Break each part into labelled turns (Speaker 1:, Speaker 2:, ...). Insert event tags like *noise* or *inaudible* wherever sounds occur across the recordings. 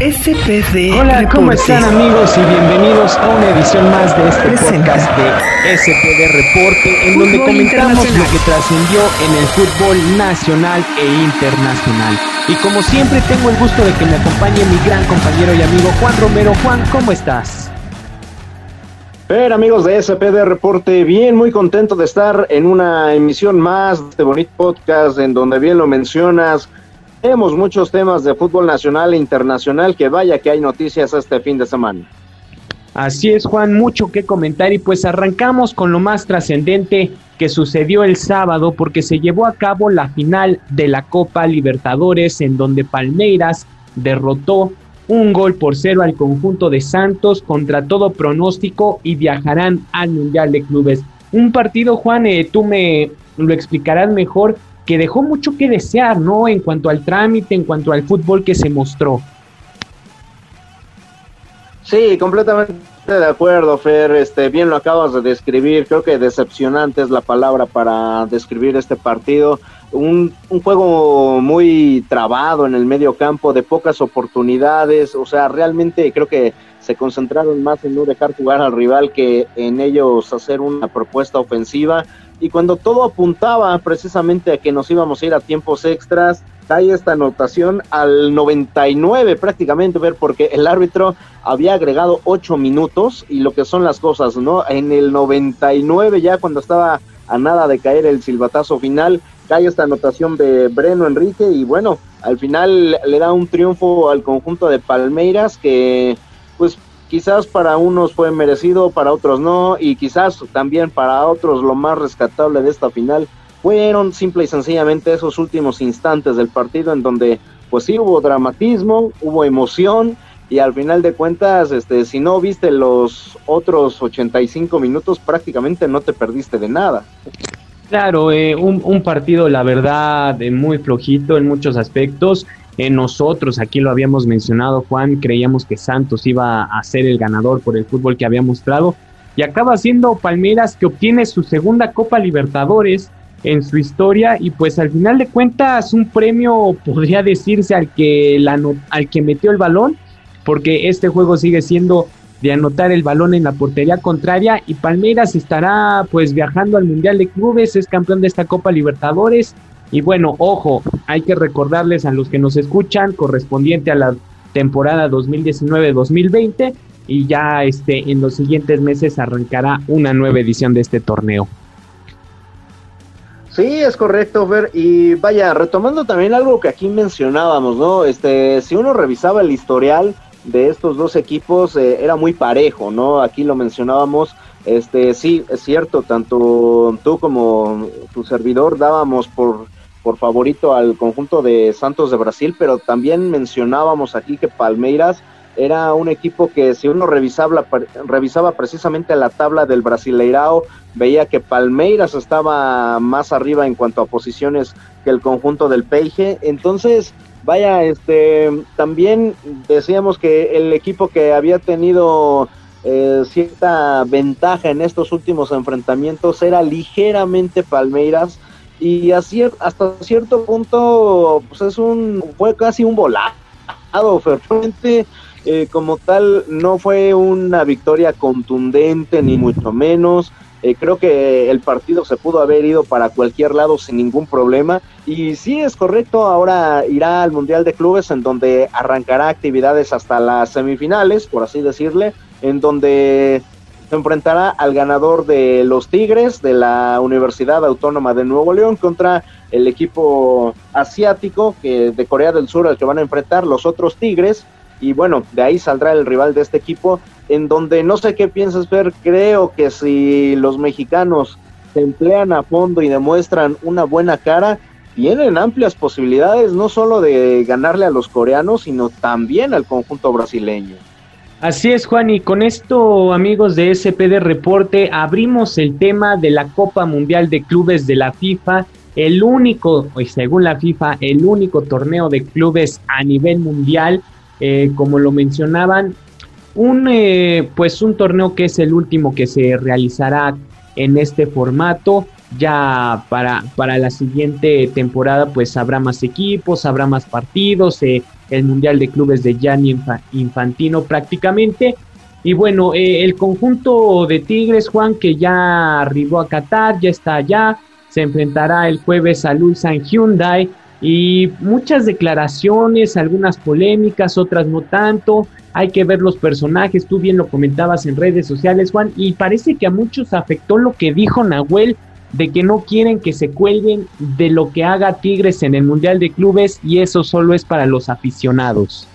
Speaker 1: SPD.
Speaker 2: Hola, ¿cómo están amigos? Y bienvenidos a una edición más de este podcast de SPD Reporte, en donde comentamos lo que trascendió en el fútbol nacional e internacional. Y como siempre, tengo el gusto de que me acompañe mi gran compañero y amigo Juan Romero. Juan, ¿cómo estás?
Speaker 3: Pero amigos de SPD Reporte, bien, muy contento de estar en una emisión más de este bonito podcast en donde bien lo mencionas, tenemos muchos temas de fútbol nacional e internacional que vaya que hay noticias este fin de semana.
Speaker 2: Así es, Juan, mucho que comentar y pues arrancamos con lo más trascendente que sucedió el sábado porque se llevó a cabo la final de la Copa Libertadores en donde Palmeiras derrotó un gol por cero al conjunto de Santos contra todo pronóstico y viajarán al Mundial de Clubes. Un partido, Juan, eh, tú me lo explicarás mejor, que dejó mucho que desear, ¿no? En cuanto al trámite, en cuanto al fútbol que se mostró.
Speaker 3: Sí, completamente de acuerdo, Fer. Este, bien lo acabas de describir. Creo que decepcionante es la palabra para describir este partido. Un, un juego muy trabado en el medio campo, de pocas oportunidades. O sea, realmente creo que se concentraron más en no dejar jugar al rival que en ellos hacer una propuesta ofensiva y cuando todo apuntaba precisamente a que nos íbamos a ir a tiempos extras, cae esta anotación al 99 prácticamente, ver, porque el árbitro había agregado 8 minutos y lo que son las cosas, ¿no? En el 99 ya cuando estaba a nada de caer el silbatazo final, cae esta anotación de Breno Enrique y bueno, al final le da un triunfo al conjunto de Palmeiras que quizás para unos fue merecido, para otros no, y quizás también para otros lo más rescatable de esta final fueron simple y sencillamente esos últimos instantes del partido en donde pues sí hubo dramatismo, hubo emoción y al final de cuentas, este, si no viste los otros 85 minutos, prácticamente no te perdiste de nada.
Speaker 2: Claro, eh, un, un, partido, la verdad, muy flojito en muchos aspectos nosotros, aquí lo habíamos mencionado, Juan, creíamos que Santos iba a ser el ganador por el fútbol que había mostrado y acaba siendo Palmeiras que obtiene su segunda Copa Libertadores en su historia y pues al final de cuentas un premio podría decirse al que, la, al que metió el balón porque este juego sigue siendo de anotar el balón en la portería contraria y Palmeiras estará pues viajando al Mundial de Clubes, es campeón de esta Copa Libertadores y bueno, ojo, hay que recordarles a los que nos escuchan correspondiente a la temporada 2019-2020 y ya este en los siguientes meses arrancará una nueva edición de este torneo.
Speaker 3: Sí, es correcto, Fer. Y vaya, retomando también algo que aquí mencionábamos, ¿no? Este, si uno revisaba el historial de estos dos equipos, eh, era muy parejo, ¿no? Aquí lo mencionábamos. Este, sí, es cierto, tanto tú como tu servidor dábamos por por favorito al conjunto de Santos de Brasil, pero también mencionábamos aquí que Palmeiras era un equipo que si uno revisaba, revisaba precisamente la tabla del Brasileirao, veía que Palmeiras estaba más arriba en cuanto a posiciones que el conjunto del Peije. Entonces, vaya, este, también decíamos que el equipo que había tenido eh, cierta ventaja en estos últimos enfrentamientos era ligeramente Palmeiras y hasta cierto punto pues es un fue casi un volado realmente eh, como tal no fue una victoria contundente ni mucho menos. Eh, creo que el partido se pudo haber ido para cualquier lado sin ningún problema. Y sí es correcto ahora irá al mundial de clubes en donde arrancará actividades hasta las semifinales por así decirle en donde se enfrentará al ganador de los Tigres de la Universidad Autónoma de Nuevo León contra el equipo asiático que de Corea del Sur al que van a enfrentar los otros Tigres y bueno, de ahí saldrá el rival de este equipo en donde no sé qué piensas ver, creo que si los mexicanos se emplean a fondo y demuestran una buena cara, tienen amplias posibilidades no solo de ganarle a los coreanos, sino también al conjunto brasileño.
Speaker 2: Así es, Juan, y con esto, amigos de SPD Reporte, abrimos el tema de la Copa Mundial de Clubes de la FIFA, el único, según la FIFA, el único torneo de clubes a nivel mundial, eh, como lo mencionaban, un, eh, pues un torneo que es el último que se realizará en este formato. Ya para, para la siguiente temporada, pues habrá más equipos, habrá más partidos, se el Mundial de Clubes de Gianni Infantino prácticamente. Y bueno, eh, el conjunto de Tigres, Juan, que ya arribó a Qatar, ya está allá, se enfrentará el jueves a Ulsan Hyundai y muchas declaraciones, algunas polémicas, otras no tanto. Hay que ver los personajes, tú bien lo comentabas en redes sociales, Juan, y parece que a muchos afectó lo que dijo Nahuel de que no quieren que se cuelguen de lo que haga Tigres en el Mundial de Clubes y eso solo es para los aficionados.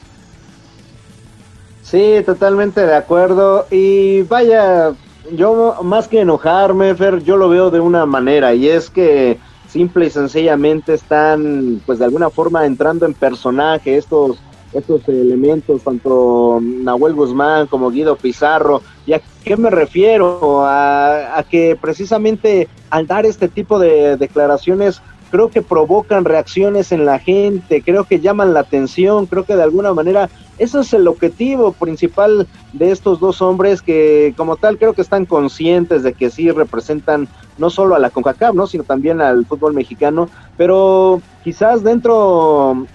Speaker 3: Sí, totalmente de acuerdo. Y vaya, yo más que enojarme, Fer, yo lo veo de una manera y es que simple y sencillamente están, pues de alguna forma entrando en personaje estos estos elementos, tanto Nahuel Guzmán como Guido Pizarro. ¿Y a qué me refiero? A, que precisamente al dar este tipo de declaraciones creo que provocan reacciones en la gente, creo que llaman la atención, creo que de alguna manera ese es el objetivo principal de estos dos hombres que como tal creo que están conscientes de que sí representan no solo a la CONCACAF, ¿no? sino también al fútbol mexicano, pero quizás dentro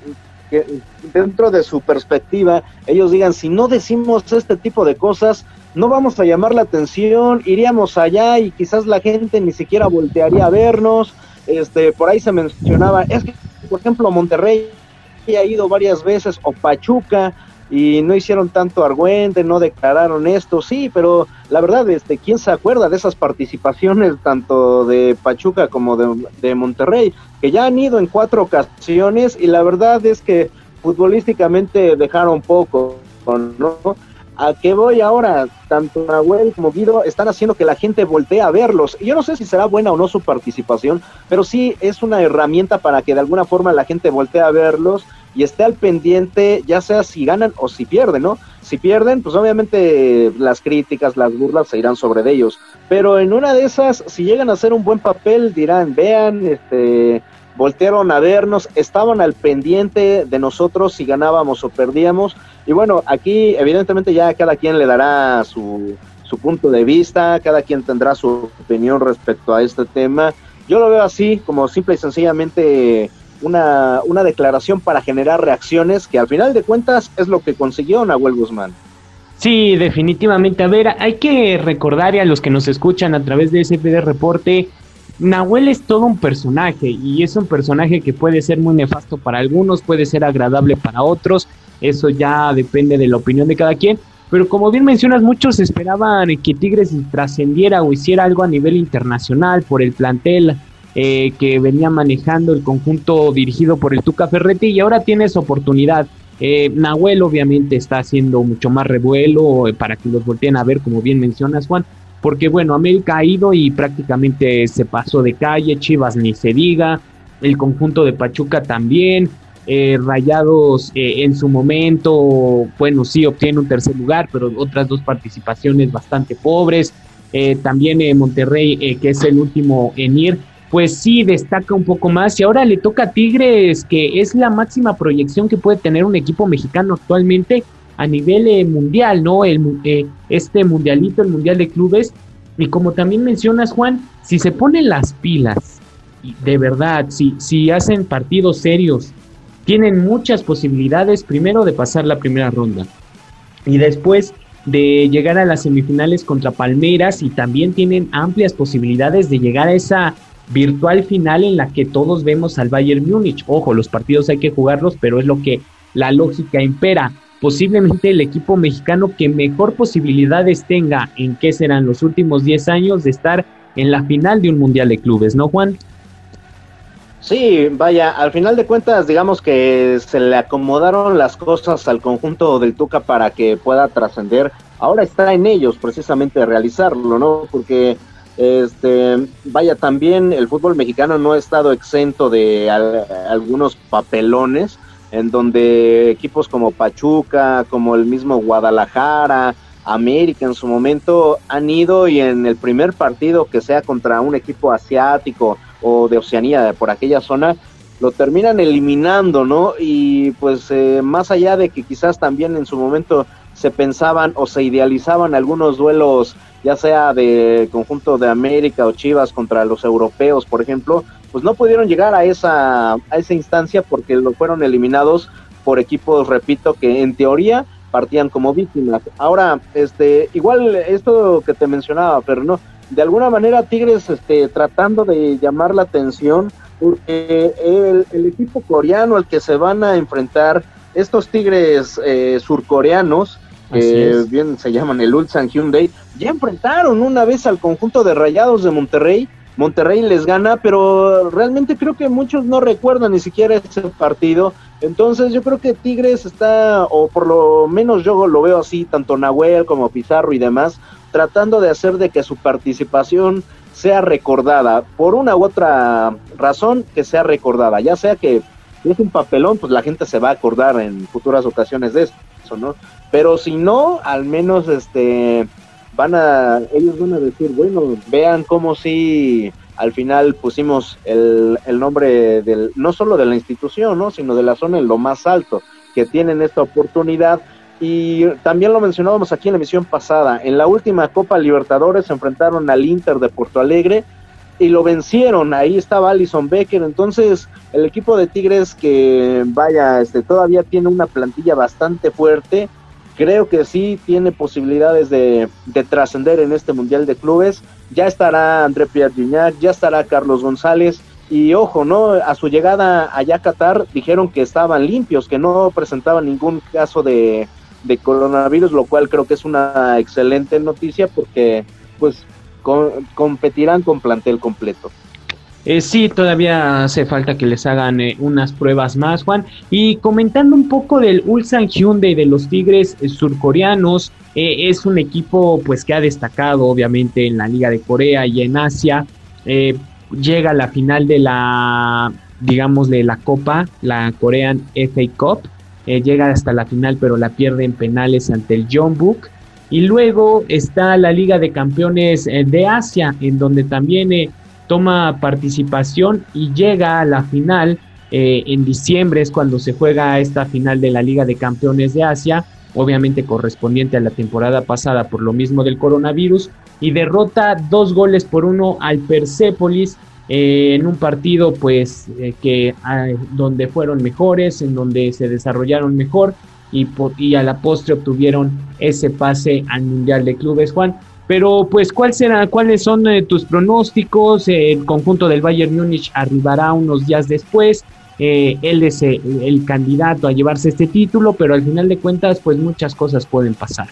Speaker 3: que dentro de su perspectiva ellos digan, si no decimos este tipo de cosas, no vamos a llamar la atención, iríamos allá y quizás la gente ni siquiera voltearía a vernos. Este, por ahí se mencionaba, es que, por ejemplo, Monterrey ha ido varias veces, o Pachuca, y no hicieron tanto argüente, no declararon esto, sí, pero la verdad, este, ¿quién se acuerda de esas participaciones tanto de Pachuca como de, de Monterrey, que ya han ido en cuatro ocasiones y la verdad es que futbolísticamente dejaron poco, ¿no? ¿A qué voy ahora? Tanto Nahuel como Guido están haciendo que la gente voltee a verlos. Y yo no sé si será buena o no su participación, pero sí es una herramienta para que de alguna forma la gente voltee a verlos y esté al pendiente, ya sea si ganan o si pierden, ¿no? Si pierden, pues obviamente las críticas, las burlas se irán sobre ellos. Pero en una de esas, si llegan a hacer un buen papel, dirán, vean, este, voltearon a vernos, estaban al pendiente de nosotros si ganábamos o perdíamos. Y bueno, aquí evidentemente ya cada quien le dará su, su punto de vista, cada quien tendrá su opinión respecto a este tema. Yo lo veo así, como simple y sencillamente una, una declaración para generar reacciones, que al final de cuentas es lo que consiguió Nahuel Guzmán.
Speaker 2: Sí, definitivamente. A ver, hay que recordar a los que nos escuchan a través de SPD Reporte, Nahuel es todo un personaje y es un personaje que puede ser muy nefasto para algunos, puede ser agradable para otros, eso ya depende de la opinión de cada quien. Pero como bien mencionas, muchos esperaban que Tigres trascendiera o hiciera algo a nivel internacional por el plantel eh, que venía manejando el conjunto dirigido por el Tuca Ferretti y ahora tienes oportunidad. Eh, Nahuel obviamente está haciendo mucho más revuelo eh, para que los volteen a ver, como bien mencionas Juan, porque bueno, América ha ido y prácticamente se pasó de calle, Chivas ni se diga, el conjunto de Pachuca también, Rayados en su momento, bueno, sí obtiene un tercer lugar, pero otras dos participaciones bastante pobres, también Monterrey, que es el último en ir, pues sí destaca un poco más. Y ahora le toca a Tigres, que es la máxima proyección que puede tener un equipo mexicano actualmente a nivel eh, mundial, ¿no? El, eh, este mundialito, el mundial de clubes. Y como también mencionas, Juan, si se ponen las pilas, de verdad, si, si hacen partidos serios, tienen muchas posibilidades, primero de pasar la primera ronda y después de llegar a las semifinales contra Palmeiras y también tienen amplias posibilidades de llegar a esa virtual final en la que todos vemos al Bayern Múnich. Ojo, los partidos hay que jugarlos, pero es lo que la lógica impera. Posiblemente el equipo mexicano que mejor posibilidades tenga en qué serán los últimos 10 años de estar en la final de un Mundial de Clubes, ¿no, Juan?
Speaker 3: Sí, vaya, al final de cuentas, digamos que se le acomodaron las cosas al conjunto del Tuca para que pueda trascender. Ahora está en ellos precisamente realizarlo, ¿no? Porque este, vaya, también el fútbol mexicano no ha estado exento de algunos papelones en donde equipos como Pachuca, como el mismo Guadalajara, América en su momento han ido y en el primer partido que sea contra un equipo asiático o de Oceanía, por aquella zona, lo terminan eliminando, ¿no? Y pues eh, más allá de que quizás también en su momento se pensaban o se idealizaban algunos duelos ya sea de conjunto de América o Chivas contra los europeos, por ejemplo, pues no pudieron llegar a esa, a esa instancia porque lo fueron eliminados por equipos, repito, que en teoría partían como víctimas. Ahora, este, igual esto que te mencionaba, pero no, de alguna manera Tigres este, tratando de llamar la atención, porque el, equipo coreano al que se van a enfrentar, estos Tigres eh, surcoreanos, que bien se llaman el Ulsan Hyundai, ya enfrentaron una vez al conjunto de Rayados de Monterrey. Monterrey les gana, pero realmente creo que muchos no recuerdan ni siquiera ese partido. Entonces yo creo que Tigres está, o por lo menos yo lo veo así, tanto Nahuel como Pizarro y demás, tratando de hacer de que su participación sea recordada, por una u otra razón que sea recordada, ya sea que si es un papelón, pues la gente se va a acordar en futuras ocasiones de ¿no? Pero si no, al menos este van a, ellos van a decir, bueno, vean cómo si al final pusimos el, el nombre del, no solo de la institución, ¿no? sino de la zona en lo más alto, que tienen esta oportunidad y también lo mencionábamos aquí en la emisión pasada, en la última Copa Libertadores se enfrentaron al Inter de Porto Alegre y lo vencieron, ahí estaba Alison Becker, entonces el equipo de Tigres que vaya, este todavía tiene una plantilla bastante fuerte, creo que sí tiene posibilidades de, trascender en este Mundial de Clubes, ya estará André Pierre Gignac, ya estará Carlos González, y ojo, ¿no? A su llegada allá a Qatar dijeron que estaban limpios, que no presentaban ningún caso de, de coronavirus, lo cual creo que es una excelente noticia porque pues competirán con plantel completo.
Speaker 2: Eh, sí, todavía hace falta que les hagan eh, unas pruebas más, Juan. Y comentando un poco del Ulsan Hyundai de los Tigres eh, surcoreanos, es un equipo pues que ha destacado obviamente en la Liga de Corea y en Asia. llega a la final de la, digamos, de la Copa, la Korean FA Cup. Llega hasta la final pero la pierde en penales ante el John Book. Y luego está la Liga de Campeones eh, de Asia, en donde también eh, toma participación y llega a la final. en diciembre es cuando se juega esta final de la Liga de Campeones de Asia, obviamente correspondiente a la temporada pasada por lo mismo del coronavirus, y derrota dos goles por uno al Persepolis eh, en un partido pues eh, que ah, donde fueron mejores, en donde se desarrollaron mejor y, a la postre obtuvieron ese pase al Mundial de Clubes, Juan. Pero pues ¿cuál será, cuáles son eh, tus pronósticos? el conjunto del Bayern Múnich arribará unos días después. él es el candidato a llevarse este título, pero al final de cuentas pues muchas cosas pueden pasar.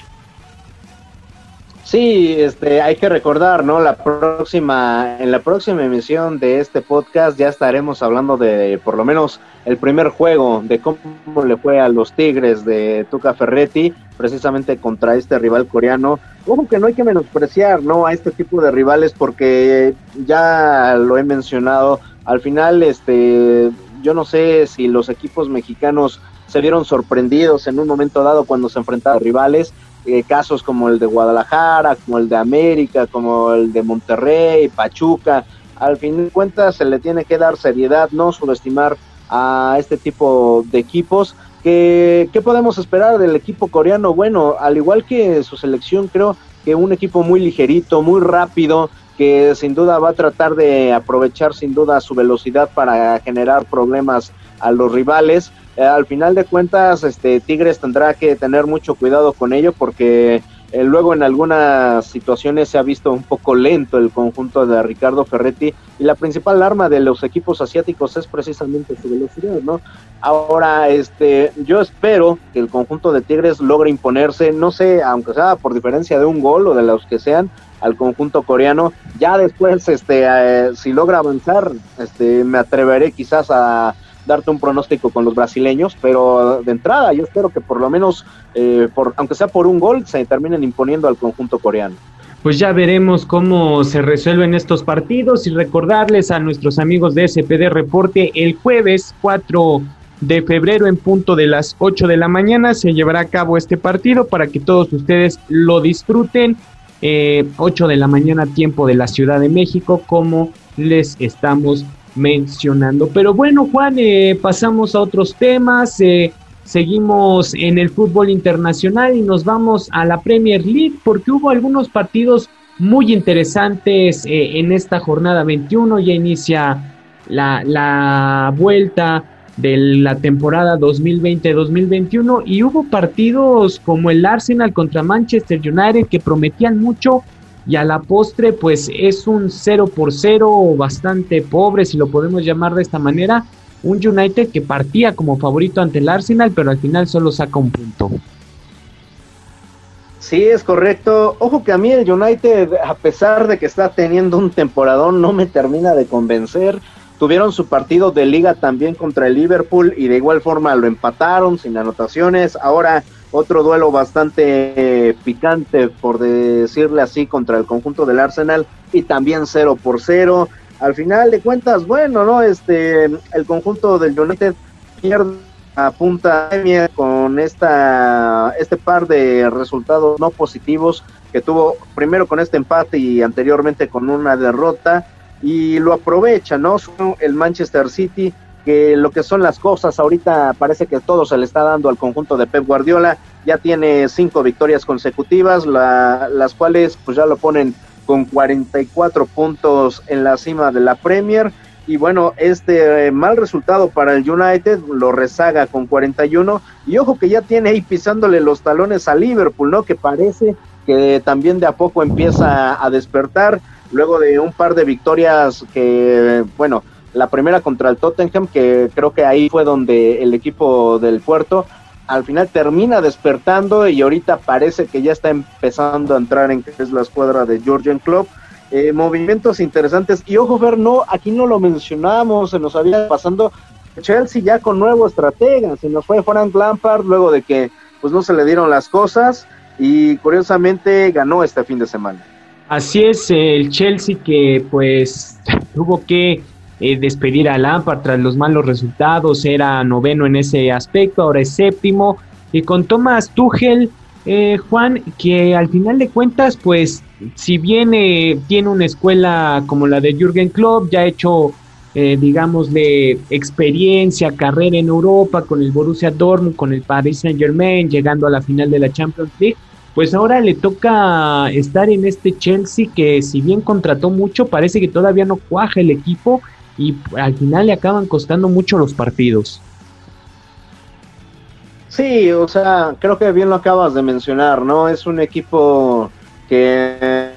Speaker 3: Sí, este, hay que recordar, ¿no? La próxima, en la próxima emisión de este podcast ya estaremos hablando de, por lo menos, el primer juego, de cómo le fue a los Tigres de Tuca Ferretti, precisamente contra este rival coreano. Ojo que no hay que menospreciar, ¿no? A este tipo de rivales porque ya lo he mencionado, al final, este, yo no sé si los equipos mexicanos se vieron sorprendidos en un momento dado cuando se enfrentaron a rivales eh, casos como el de Guadalajara, como el de América, como el de Monterrey, Pachuca. Al fin de cuentas se le tiene que dar seriedad, no subestimar a este tipo de equipos. ¿Qué, ¿Qué podemos esperar del equipo coreano? Bueno, al igual que su selección, creo que un equipo muy ligerito, muy rápido, que sin duda va a tratar de aprovechar sin duda su velocidad para generar problemas a los rivales. Eh, al final de cuentas, este Tigres tendrá que tener mucho cuidado con ello porque eh, luego en algunas situaciones se ha visto un poco lento el conjunto de Ricardo Ferretti y la principal arma de los equipos asiáticos es precisamente su velocidad, ¿no? Ahora, este, yo espero que el conjunto de Tigres logre imponerse, no sé, aunque sea por diferencia de un gol o de los que sean, al conjunto coreano. Ya después, este, eh, si logra avanzar, este, me atreveré quizás a darte un pronóstico con los brasileños, pero de entrada yo espero que por lo menos, eh, por, aunque sea por un gol, se terminen imponiendo al conjunto coreano.
Speaker 2: Pues ya veremos cómo se resuelven estos partidos y recordarles a nuestros amigos de SPD Reporte el jueves 4 de febrero en punto de las 8 de la mañana se llevará a cabo este partido para que todos ustedes lo disfruten. Eh, 8 de la mañana tiempo de la Ciudad de México como les estamos mencionando. Pero bueno, Juan, eh, pasamos a otros temas. Eh, seguimos en el fútbol internacional y nos vamos a la Premier League porque hubo algunos partidos muy interesantes eh, en esta jornada 21. Ya inicia la, la vuelta de la temporada 2020-2021 y hubo partidos como el Arsenal contra Manchester United que prometían mucho y a la postre pues es un 0 por 0 bastante pobre si lo podemos llamar de esta manera un United que partía como favorito ante el Arsenal pero al final solo saca un punto
Speaker 3: Sí, es correcto. Ojo que a mí el United, a pesar de que está teniendo un temporadón, no me termina de convencer. Tuvieron su partido de liga también contra el Liverpool y de igual forma lo empataron sin anotaciones. Ahora otro duelo bastante picante, por decirle así, contra el conjunto del Arsenal y también 0 por 0. Al final de cuentas, bueno, ¿no? Este, el conjunto del United pierde a punta con esta, este par de resultados no positivos que tuvo primero con este empate y anteriormente con una derrota y lo aprovecha, ¿no? El Manchester City, que lo que son las cosas, ahorita parece que todo se le está dando al conjunto de Pep Guardiola, ya tiene cinco victorias consecutivas, las cuales pues ya lo ponen con 44 puntos en la cima de la Premier. Y bueno, este eh, mal resultado para el United lo rezaga con 41. Y ojo que ya tiene ahí pisándole los talones a Liverpool, ¿no? Que parece que también de a poco empieza a despertar luego de un par de victorias que, bueno, la primera contra el Tottenham, que creo que ahí fue donde el equipo del puerto al final termina despertando y ahorita parece que ya está empezando a entrar en que es la escuadra de Georgian Club. Eh, movimientos interesantes y ojo ver, no, aquí no lo mencionamos, se nos había pasando Chelsea ya con nuevo estratega, se nos fue Frank Lampard luego de que pues no se le dieron las cosas y curiosamente ganó este fin de semana.
Speaker 2: Así es, el Chelsea que pues *laughs* tuvo que eh, despedir a Lampard tras los malos resultados, era noveno en ese aspecto, ahora es séptimo, y con Thomas Tuchel, eh, Juan, que al final de cuentas, pues si bien eh, tiene una escuela como la de Jürgen Klopp, ya ha hecho, digamos, de experiencia, carrera en Europa con el Borussia Dortmund, con el Paris Saint Germain, llegando a la final de la Champions League, pues ahora le toca estar en este Chelsea que si bien contrató mucho, parece que todavía no cuaja el equipo y al final le acaban costando mucho los partidos.
Speaker 3: Sí, o sea, creo que bien lo acabas de mencionar, ¿no? Es un equipo que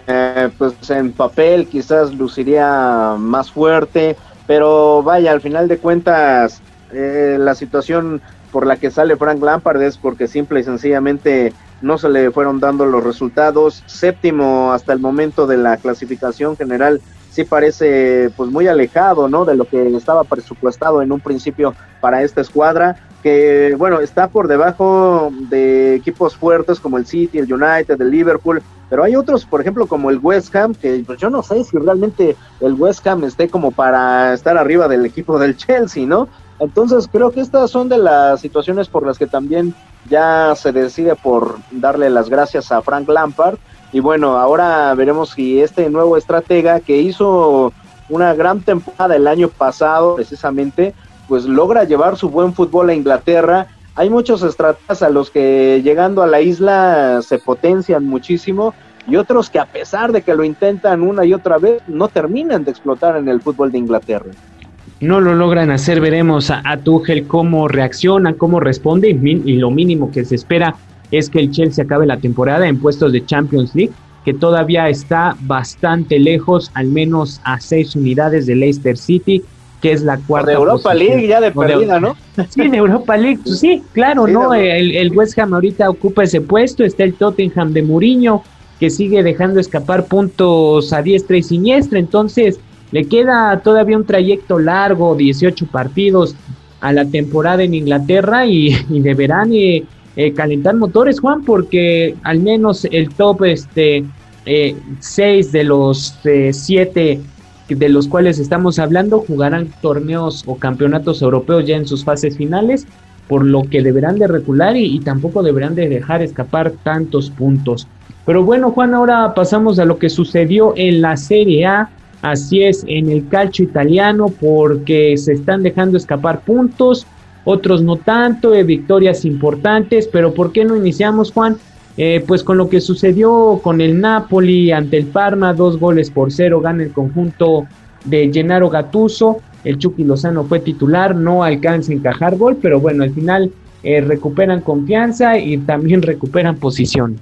Speaker 3: pues en papel quizás luciría más fuerte, pero vaya, al final de cuentas eh, la situación por la que sale Frank Lampard es porque simple y sencillamente no se le fueron dando los resultados. Séptimo hasta el momento de la clasificación general sí parece pues muy alejado, ¿no? De lo que estaba presupuestado en un principio para esta escuadra, que bueno, está por debajo de equipos fuertes como el City, el United, el Liverpool, pero hay otros, por ejemplo, como el West Ham, que pues yo no sé si realmente el West Ham esté como para estar arriba del equipo del Chelsea, ¿no? Entonces creo que estas son de las situaciones por las que también ya se decide por darle las gracias a Frank Lampard. Y bueno, ahora veremos si este nuevo estratega que hizo una gran temporada el año pasado precisamente, pues logra llevar su buen fútbol a Inglaterra. Hay muchos estrategas a los que llegando a la isla se potencian muchísimo y otros que a pesar de que lo intentan una y otra vez no terminan de explotar en el fútbol de Inglaterra
Speaker 2: no lo logran hacer, veremos a, a Tuchel cómo reacciona, cómo responde y, lo mínimo que se espera es que el Chelsea acabe la temporada en puestos de Champions League, que todavía está bastante lejos, al menos a seis unidades de Leicester City, que es la cuarta.
Speaker 3: De Europa League ya de perdida, ¿no? *laughs*
Speaker 2: Sí, de Europa League, pues sí, claro, ¿no? El, el, West Ham ahorita ocupa ese puesto, está el Tottenham de Mourinho, que sigue dejando escapar puntos a diestra y siniestra, entonces le queda todavía un trayecto largo, 18 partidos a la temporada en Inglaterra y, deberán eh, eh, calentar motores, Juan, porque al menos el top este, eh, 6 de los 7 eh, de los cuales estamos hablando jugarán torneos o campeonatos europeos ya en sus fases finales, por lo que deberán de recular y, y tampoco deberán de dejar escapar tantos puntos. Pero bueno, Juan, ahora pasamos a lo que sucedió en la Serie A Así es en el calcio italiano porque se están dejando escapar puntos, otros no tanto, de victorias importantes, pero ¿por qué no iniciamos Juan? Eh, pues con lo que sucedió con el Napoli ante el Parma, dos goles por cero gana el conjunto de Gennaro Gattuso el Chucky Lozano fue titular, no alcanza a encajar gol, pero bueno, al final eh, recuperan confianza y también *laughs* recuperan posición.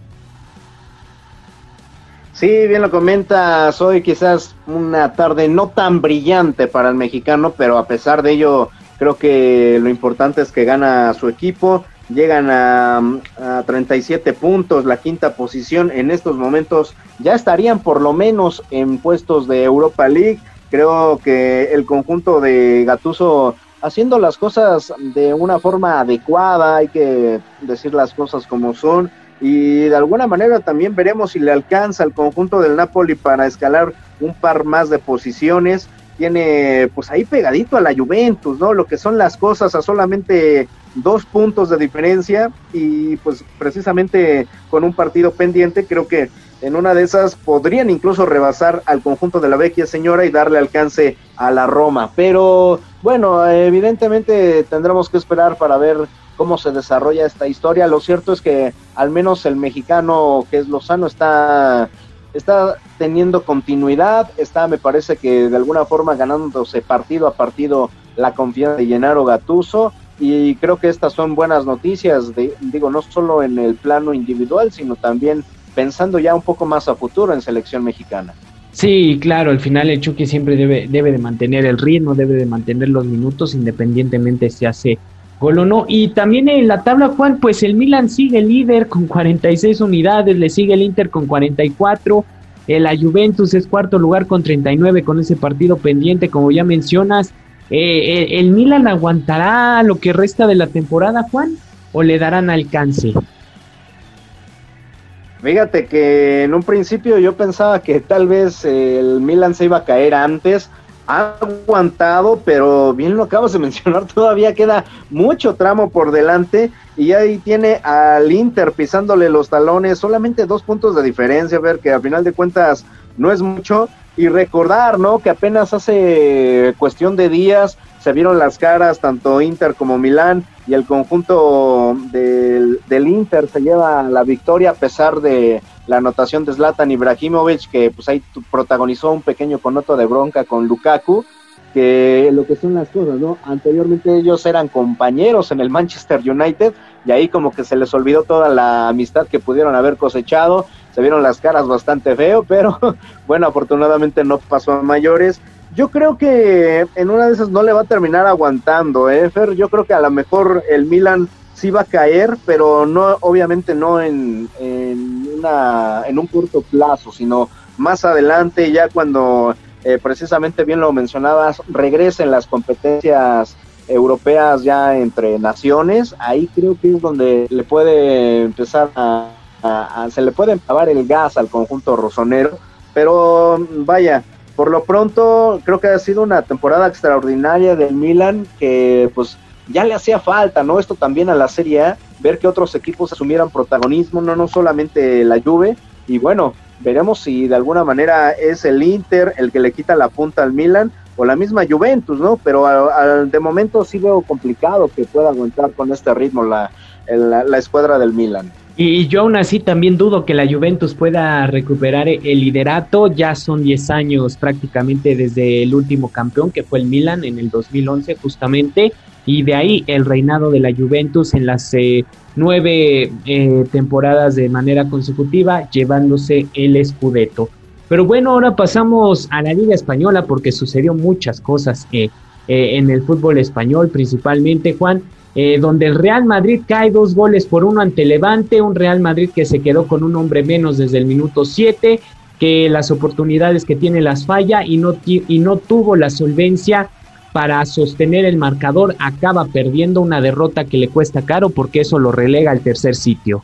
Speaker 3: Sí, bien lo comentas, hoy quizás una tarde no tan brillante para el mexicano, pero a pesar de ello creo que lo importante es que gana su equipo, llegan a, a 37 puntos, la quinta posición. En estos momentos ya estarían por lo menos en puestos de Europa League, creo que el conjunto de Gatuso haciendo las cosas de una forma adecuada, hay que decir las cosas como son, y de alguna manera también veremos si le alcanza al conjunto del Napoli para escalar un par más de posiciones. Tiene pues ahí pegadito a la Juventus, ¿no? Lo que son las cosas a solamente dos puntos de diferencia y pues precisamente con un partido pendiente creo que en una de esas podrían incluso rebasar al conjunto de la vecchia señora y darle alcance a la Roma. Pero bueno, evidentemente tendremos que esperar para ver cómo se desarrolla esta historia. Lo cierto es que al menos el mexicano que es Lozano está, está teniendo continuidad, está me parece que de alguna forma ganándose partido a partido la confianza de Llenaro Gatuso y creo que estas son buenas noticias, de, digo, no solo en el plano individual, sino también pensando ya un poco más a futuro en selección mexicana.
Speaker 2: Sí, claro, al final el Chucky siempre debe, debe de mantener el ritmo, debe de mantener los minutos, independientemente si hace gol o no. Y también en la tabla, Juan, pues el Milan sigue líder con 46 unidades, le sigue el Inter con 44, la Juventus es cuarto lugar con 39 con ese partido pendiente, como ya mencionas. Eh, eh, ¿El Milan aguantará lo que resta de la temporada, Juan? ¿O le darán alcance?
Speaker 3: Fíjate que en un principio yo pensaba que tal vez el Milan se iba a caer antes, ha aguantado, pero bien lo acabas de *laughs* mencionar, todavía queda mucho tramo por delante y ahí tiene al Inter pisándole los talones, solamente dos puntos de diferencia, a ver que a final de cuentas no es mucho y recordar, ¿no? Que apenas hace cuestión de días se vieron las caras tanto Inter como Milán y el conjunto del, del Inter se lleva la victoria a pesar de la anotación de Zlatan Ibrahimovic, que pues ahí protagonizó un pequeño conoto de bronca con Lukaku, que lo que son las cosas, ¿no? Anteriormente ellos eran compañeros en el Manchester United y ahí como que se les olvidó toda la amistad que pudieron haber cosechado, se vieron las caras bastante feo, pero *laughs* bueno, afortunadamente no pasó a mayores. Yo creo que en una de esas no le va a terminar aguantando, ¿eh? Yo creo que a lo mejor el Milan sí va a caer, pero no, obviamente no en, en, una, en un corto plazo, sino más adelante, ya cuando eh, precisamente bien lo mencionabas, regresen las competencias europeas ya entre naciones, ahí creo que es donde le puede empezar a, se le puede acabar el gas al conjunto rosonero, pero vaya, por lo pronto creo que ha sido una temporada extraordinaria del Milan que pues ya le hacía falta, ¿no? Esto también a la Serie A, ver que otros equipos asumieran protagonismo, no, no solamente la Juve, y bueno, veremos si de alguna manera es el Inter el que le quita la punta al Milan o la misma Juventus, ¿no? Pero de momento sí veo complicado que pueda aguantar con este ritmo la, la escuadra del Milan.
Speaker 2: Y yo aún así también dudo que la Juventus pueda recuperar el liderato. Ya son 10 años prácticamente desde el último campeón, que fue el Milan en el 2011 justamente. Y de ahí el reinado de la Juventus en las eh, nueve eh, temporadas de manera consecutiva, llevándose el Scudetto. Pero bueno, ahora pasamos a la Liga Española porque sucedió muchas cosas eh, en el fútbol español, principalmente Juan. Eh, donde el Real Madrid cae dos goles por uno ante Levante, un Real Madrid que se quedó con un hombre menos desde el minuto 7, que las oportunidades que tiene las falla y no, y no tuvo la solvencia para sostener el marcador, acaba perdiendo una derrota que le cuesta caro porque eso lo relega al tercer sitio.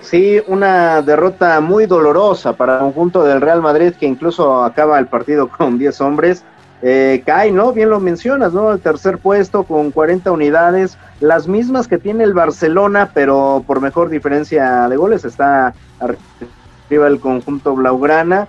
Speaker 3: Sí, una derrota muy dolorosa para el conjunto del Real Madrid que incluso acaba el partido con 10 hombres eh, cae, ¿no? Bien lo mencionas, ¿no? El tercer puesto con 40 unidades, las mismas que tiene el Barcelona, pero por mejor diferencia de goles está arriba el conjunto Blaugrana.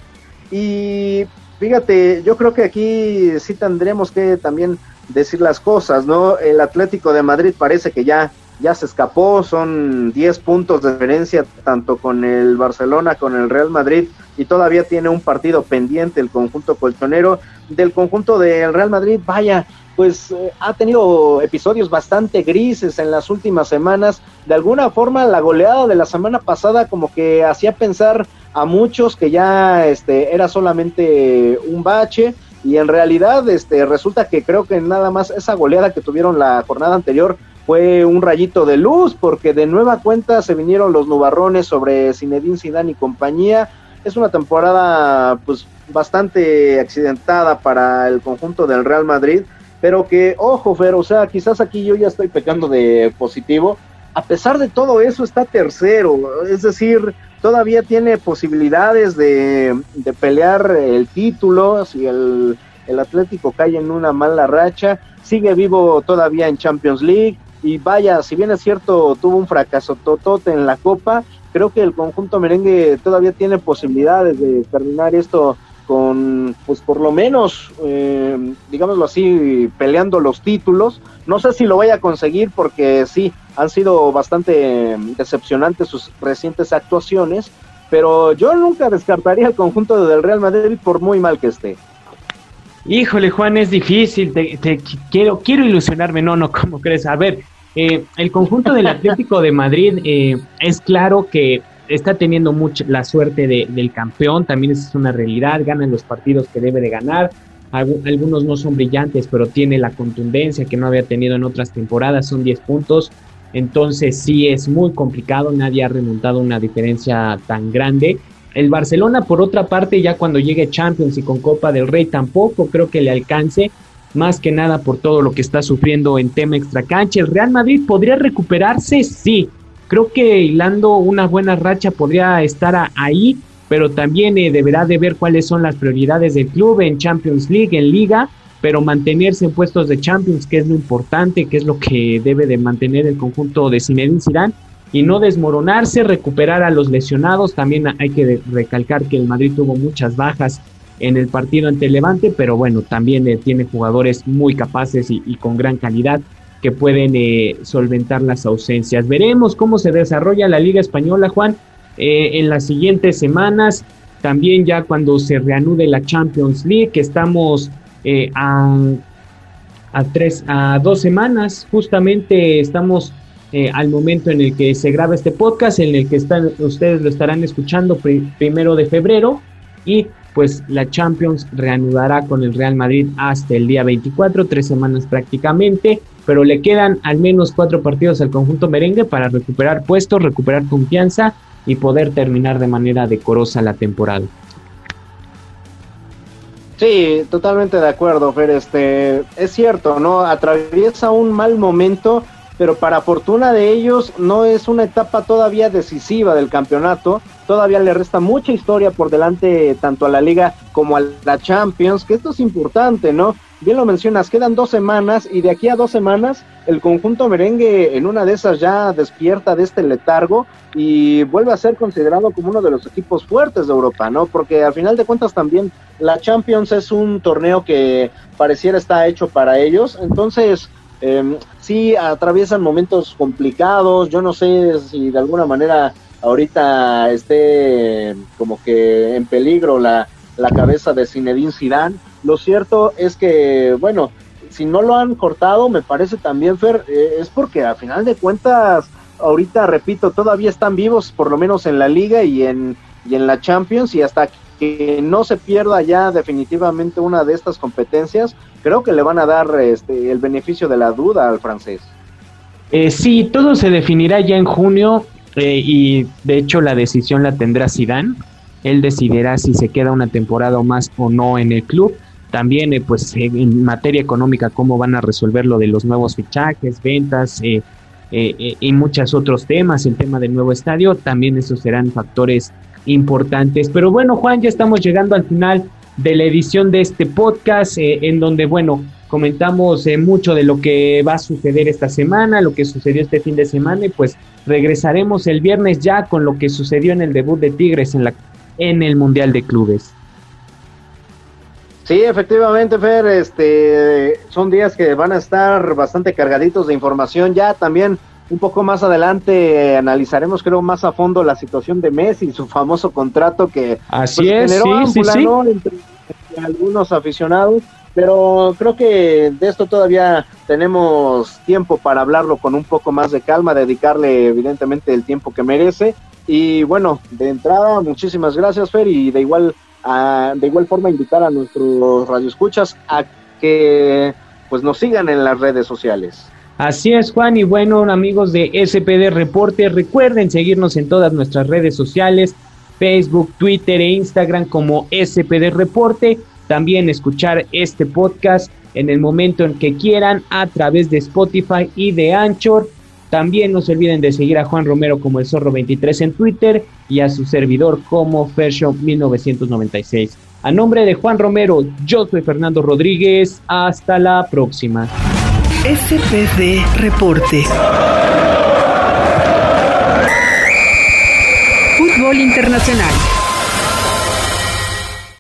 Speaker 3: Y fíjate, yo creo que aquí sí tendremos que también decir las cosas, ¿no? El Atlético de Madrid parece que ya, ya se escapó, son 10 puntos de diferencia tanto con el Barcelona, con el Real Madrid y todavía tiene un partido pendiente el conjunto colchonero del conjunto del Real Madrid. Vaya, pues eh, ha tenido episodios bastante grises en las últimas semanas. De alguna forma, la goleada de la semana pasada como que hacía pensar a muchos que ya este, era solamente un bache y en realidad este, resulta que creo que nada más esa goleada que tuvieron la jornada anterior fue un rayito de luz porque de nueva cuenta se vinieron los nubarrones sobre Zinedine Zidane y compañía. Es una temporada pues bastante accidentada para el conjunto del Real Madrid, pero que ojo, Fer, o sea, quizás aquí yo ya estoy pecando de positivo. A pesar de todo eso está tercero, es decir, todavía tiene posibilidades de, pelear el título si el, el Atlético cae en una mala racha, sigue vivo todavía en Champions League, y vaya, si bien es cierto, tuvo un fracaso totote en la Copa, creo que el conjunto merengue todavía tiene posibilidades de terminar esto con, pues por lo menos, eh, digámoslo así, peleando los títulos. No sé si lo vaya a conseguir porque sí, han sido bastante decepcionantes sus recientes actuaciones, pero yo nunca descartaría el conjunto del Real Madrid por muy mal que esté.
Speaker 2: Híjole, Juan, es difícil. Te, quiero, quiero ilusionarme. No, no, *laughs* ¿cómo crees? A ver, eh, el conjunto del Atlético de Madrid eh, es claro que está teniendo mucha la suerte del campeón. También es una realidad. Gana los partidos que debe de ganar. Algunos no son brillantes, pero tiene la contundencia que no había tenido en otras temporadas. Son 10 puntos. Entonces sí es muy complicado. Nadie ha remontado una diferencia tan grande. El Barcelona, por otra parte, ya cuando llegue Champions y con Copa del Rey, tampoco creo que le alcance, más que nada por todo lo que está sufriendo en tema extracancha. ¿El Real Madrid podría recuperarse? Sí. Creo que hilando una buena racha podría estar ahí, pero también eh, deberá de ver cuáles son las prioridades del club en Champions League, en Liga, pero mantenerse en puestos de Champions, que es lo importante, que es lo que debe de mantener el conjunto de Zinedine Zidane y no desmoronarse, recuperar a los lesionados. También hay que recalcar que el Madrid tuvo muchas bajas en el partido ante Levante, pero bueno, también eh, tiene jugadores muy capaces y, con gran calidad que pueden eh, solventar las ausencias. Veremos cómo se desarrolla la Liga Española, Juan, eh, en las siguientes semanas. También ya cuando se reanude la Champions League, que estamos a, a, tres, a dos semanas, justamente estamos eh, al momento en el que se graba este podcast, en el que están, ustedes lo estarán escuchando primero de febrero y pues la Champions reanudará con el Real Madrid hasta el día 24, tres semanas prácticamente, pero le quedan al menos cuatro partidos al conjunto merengue para recuperar puestos, recuperar confianza y poder terminar de manera decorosa la temporada.
Speaker 3: Sí, totalmente de acuerdo, Fer. Este, es cierto, ¿no? Atraviesa un mal momento pero para fortuna de ellos no es una etapa todavía decisiva del campeonato, todavía le resta mucha historia por delante tanto a la liga como a la Champions, que esto es importante, ¿no? Bien lo mencionas, quedan dos semanas y de aquí a dos semanas el conjunto merengue en una de esas ya despierta de este letargo y vuelve a ser considerado como uno de los equipos fuertes de Europa, ¿no? Porque al final de cuentas también la Champions es un torneo que pareciera está hecho para ellos, entonces eh, sí atraviesan momentos complicados, yo no sé si de alguna manera ahorita esté como que en peligro la, cabeza de Zinedine Zidane. Lo cierto es que, bueno, si no lo han cortado, me parece también, Fer, eh, es porque a final de cuentas, ahorita, repito, todavía están vivos, por lo menos en la liga y en, y en la Champions, y hasta que no se pierda ya definitivamente una de estas competencias, creo que le van a dar este, el beneficio de la duda al francés.
Speaker 2: Eh, sí, todo se definirá ya en junio eh, y de hecho la decisión la tendrá Zidane. Él decidirá si se queda una temporada más o no en el club. También, eh, pues, en materia económica, cómo van a resolver lo de los nuevos fichajes, ventas eh, y muchos otros temas, el tema del nuevo estadio. También esos serán factores importantes. Pero bueno, Juan, ya estamos llegando al final de la edición de este podcast, eh, en donde, bueno, comentamos eh, mucho de lo que va a suceder esta semana, lo que sucedió este fin de semana, y pues regresaremos el viernes ya con lo que sucedió en el debut de Tigres en, la, en el Mundial de Clubes.
Speaker 3: Sí, efectivamente, Fer, este, son días que van a estar bastante cargaditos de información. Ya también un poco más adelante analizaremos, creo, más a fondo la situación de Messi y su famoso contrato que
Speaker 2: Así pues, es, sí, sí,
Speaker 3: Entre, algunos aficionados. Pero creo que de esto todavía tenemos tiempo para hablarlo con un poco más de calma, dedicarle evidentemente el tiempo que merece. Y bueno, de entrada, muchísimas gracias, Fer, y de igual, de igual forma invitar a nuestros radioescuchas a que pues nos sigan en las redes sociales.
Speaker 2: Así es, Juan, y bueno, amigos de SPD Reporte, recuerden seguirnos en todas nuestras redes sociales, Facebook, Twitter e Instagram como SPD Reporte. También escuchar este podcast en el momento en que quieran a través de Spotify y de Anchor. También no se olviden de seguir a Juan Romero como el Zorro23 en Twitter y a su servidor como Fershow 1996. A nombre de Juan Romero, yo soy Fernando Rodríguez. Hasta la próxima.
Speaker 1: SPD Reporte. Fútbol Internacional.